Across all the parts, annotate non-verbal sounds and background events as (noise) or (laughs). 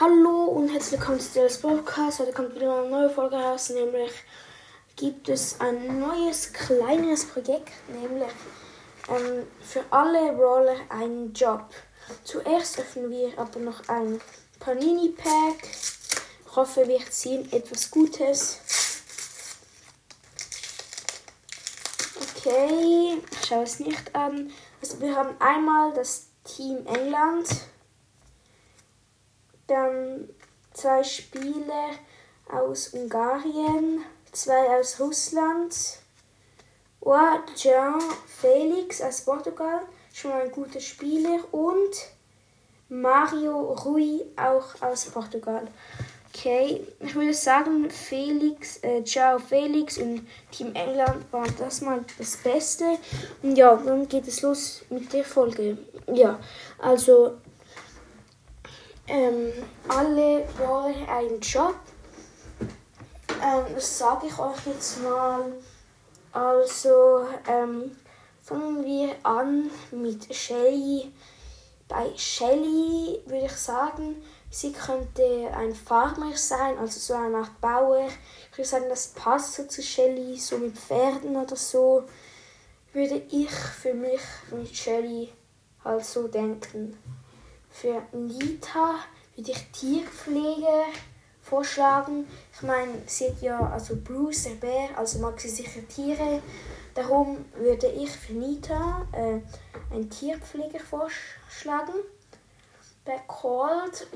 Hallo und herzlich willkommen zu Dallas Podcast. Heute kommt wieder eine neue Folge raus, nämlich gibt es ein neues kleines Projekt, nämlich ähm, für alle Roller einen Job. Zuerst öffnen wir aber noch ein Panini Pack. Ich hoffe, wir ziehen etwas Gutes. Okay, ich schaue es nicht an. Also wir haben einmal das Team England dann zwei Spieler aus Ungarn, zwei aus Russland. Oh, Jean Felix aus Portugal, schon ein guter Spieler. Und Mario Rui, auch aus Portugal. Okay, ich würde sagen, Felix, äh, Ciao Felix und Team England war das mal das Beste. Und ja, dann geht es los mit der Folge. Ja, also ähm, alle wollen einen Job. Ähm, das sage ich euch jetzt mal. Also ähm, fangen wir an mit Shelly. Bei Shelly würde ich sagen, sie könnte ein Farmer sein, also so eine Art Bauer. Ich würde sagen, das passt so zu Shelly, so mit Pferden oder so. Würde ich für mich mit Shelly halt so denken. Für Nita würde ich Tierpflege vorschlagen. Ich meine, sie hat ja, also Bruce, der Bär, also mag sie sicher Tiere. Darum würde ich für Nita äh, einen Tierpfleger vorschlagen. Bei Cold,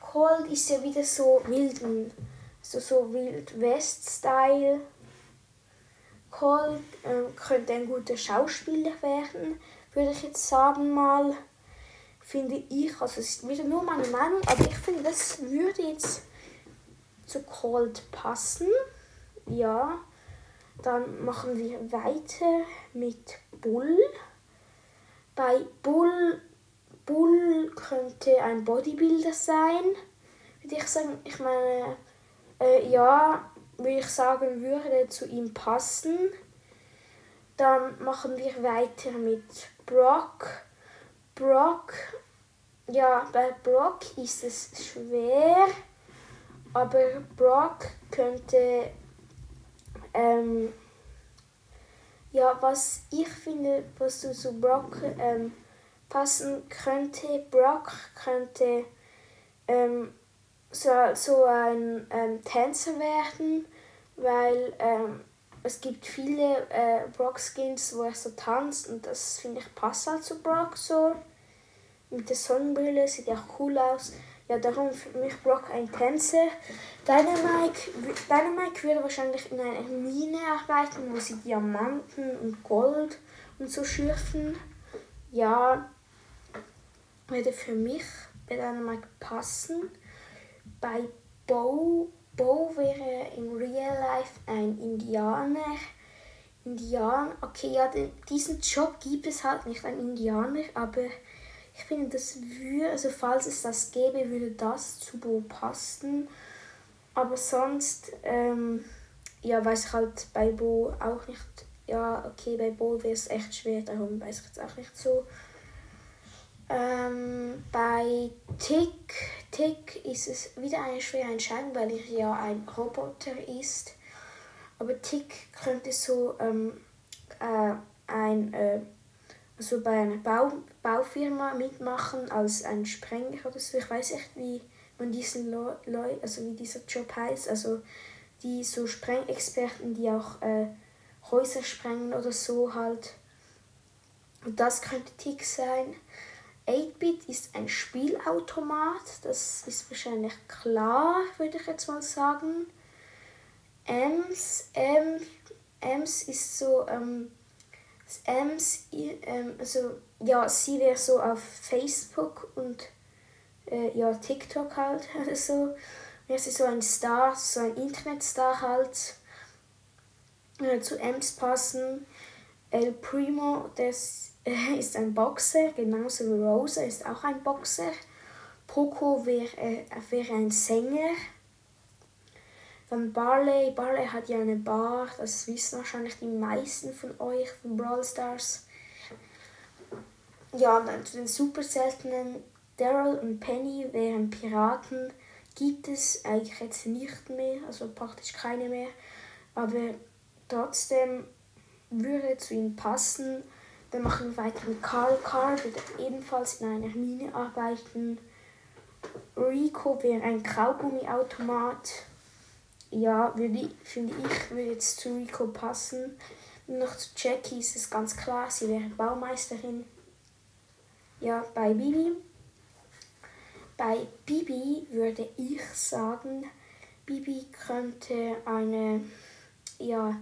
Cold ist ja wieder so wilden, so, so Wild West-Style. Cold äh, könnte ein guter Schauspieler werden, würde ich jetzt sagen mal finde ich, also es ist wieder nur meine Meinung, aber ich finde, das würde jetzt zu Cold passen. Ja, dann machen wir weiter mit Bull. Bei Bull, Bull könnte ein Bodybuilder sein, würde ich sagen. Ich meine, äh, ja, würde ich sagen, würde zu ihm passen. Dann machen wir weiter mit Brock. Brock, ja, bei Brock ist es schwer, aber Brock könnte, ähm, ja, was ich finde, was zu so Brock ähm, passen könnte, Brock könnte ähm, so, so ein ähm, Tänzer werden, weil ähm, es gibt viele äh, Brock-Skins, wo er so tanzt und das finde ich passt halt zu Brock so mit der Sonnenbrille, sieht ja cool aus. Ja, darum für mich Brock ein Tänzer. Dynamike, Dynamike würde wahrscheinlich in einer Mine arbeiten, wo sie Diamanten und Gold und so schürfen. Ja, würde für mich bei Dynamike passen. Bei Bo, Bo wäre in Real Life ein Indianer. Indianer, okay, ja, diesen Job gibt es halt nicht, ein Indianer, aber ich finde, das würde, also falls es das gäbe, würde das zu Bo passen. Aber sonst, ähm, ja, weiß ich halt bei Bo auch nicht. Ja, okay, bei Bo wäre es echt schwer, darum weiß ich jetzt auch nicht so. Ähm, bei Tick, Tick ist es wieder eine schwere Entscheidung, weil er ja ein Roboter ist. Aber Tick könnte so ähm, äh, ein äh, also bei einer Bau Baufirma mitmachen als ein Sprenger oder so. Ich weiß nicht, wie man diesen Leu also wie dieser Job heißt. Also die so Sprengexperten, die auch äh, Häuser sprengen oder so halt. Und das könnte Tick sein. 8-Bit ist ein Spielautomat, das ist wahrscheinlich klar, würde ich jetzt mal sagen. Ems, Ems, Ems ist so ähm, Ems, ähm, also ja, sie wäre so auf Facebook und äh, ja, TikTok halt, (laughs) also wäre sie so ein Star, so ein Internetstar halt, äh, zu Ems passen. El Primo, das äh, ist ein Boxer, genauso wie Rosa ist auch ein Boxer. Poco wäre äh, wär ein Sänger. Dann Barley. Barley hat ja eine Bar, das wissen wahrscheinlich die meisten von euch von Brawl Stars. Ja, dann zu den super seltenen Daryl und Penny wären Piraten. Gibt es eigentlich jetzt nicht mehr, also praktisch keine mehr. Aber trotzdem würde zu ihnen passen. Dann machen wir weiter mit Carl. Carl wird ebenfalls in einer Mine arbeiten. Rico wäre ein Kaugummiautomat. Ja, würde, finde ich, würde jetzt zu Rico passen. Noch zu Jackie ist es ganz klar, sie wäre Baumeisterin. Ja, bei Bibi. Bei Bibi würde ich sagen, Bibi könnte eine, ja,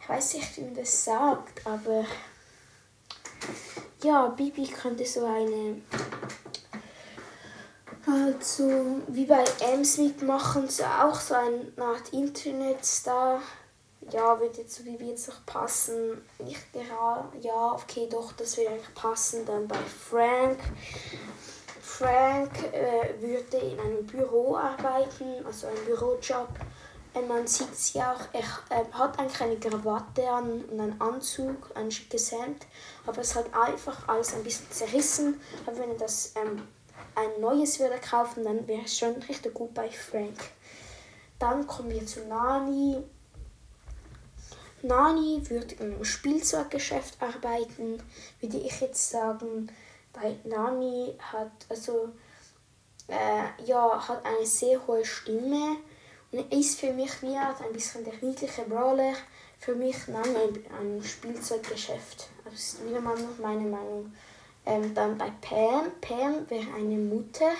ich weiß nicht, wie man das sagt, aber ja, Bibi könnte so eine, also wie bei Ems mitmachen, so auch so eine Art Internetstar. Ja, würde jetzt so Bibi jetzt noch passen. Nicht gerade, ja, okay, doch, das würde eigentlich passen. Dann bei Frank. Frank äh, würde in einem Büro arbeiten, also ein Bürojob. Und man sieht sie auch, er äh, hat eigentlich eine Krawatte an und einen Anzug, ein schickes Hemd, aber es hat einfach alles ein bisschen zerrissen. Aber wenn er das ähm, ein neues würde kaufen, dann wäre es schon richtig gut bei Frank. Dann kommen wir zu Nani. Nani würde im Spielzeuggeschäft arbeiten, würde ich jetzt sagen. Bei Nani hat also äh, ja hat eine sehr hohe Stimme und ist für mich wie ein bisschen der niedliche Brawler. Für mich Nani ein, Spielzeuggeschäft. Das ist wieder mal meine Meinung. Ähm, dann bei Pam. Pam wäre eine Mutter,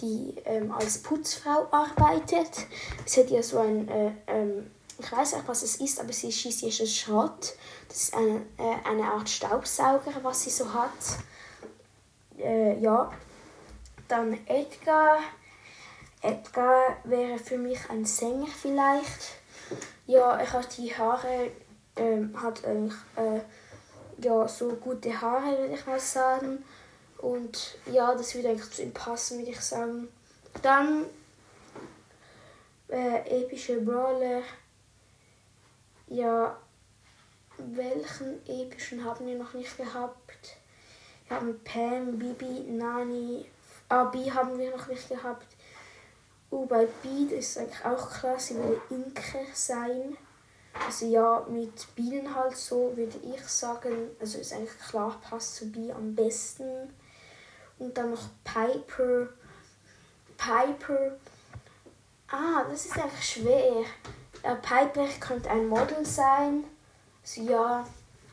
die ähm, als Putzfrau arbeitet. Sie hat ja so ein, äh, ähm, ich weiß nicht, was es ist, aber sie schießt hier schon Schrott. Das ist eine, äh, eine Art Staubsauger, was sie so hat. Äh, ja. Dann Edgar. Edgar wäre für mich ein Sänger vielleicht. Ja, er hat die Haare, ähm, hat eigentlich äh, ja, so gute Haare, würde ich mal sagen. Und ja, das würde eigentlich zu ihm passen, würde ich sagen. Dann äh, epische Brawler. Ja, welchen epischen haben wir noch nicht gehabt? Wir haben Pam, Bibi, Nani, Abi haben wir noch nicht gehabt. Uh, bei Beat ist es eigentlich auch klar, sie würde Inke sein. Also ja, mit Bienen halt so würde ich sagen, also ist eigentlich klar, passt zu Bi am besten. Und dann noch Piper. Piper. Ah, das ist eigentlich schwer. Ja, Piper könnte ein Model sein. Also ja,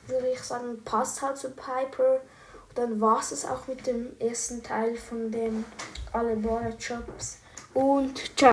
würde ich sagen, passt halt zu Piper. Und dann war es auch mit dem ersten Teil von dem Alle Baller Jobs. Und ciao.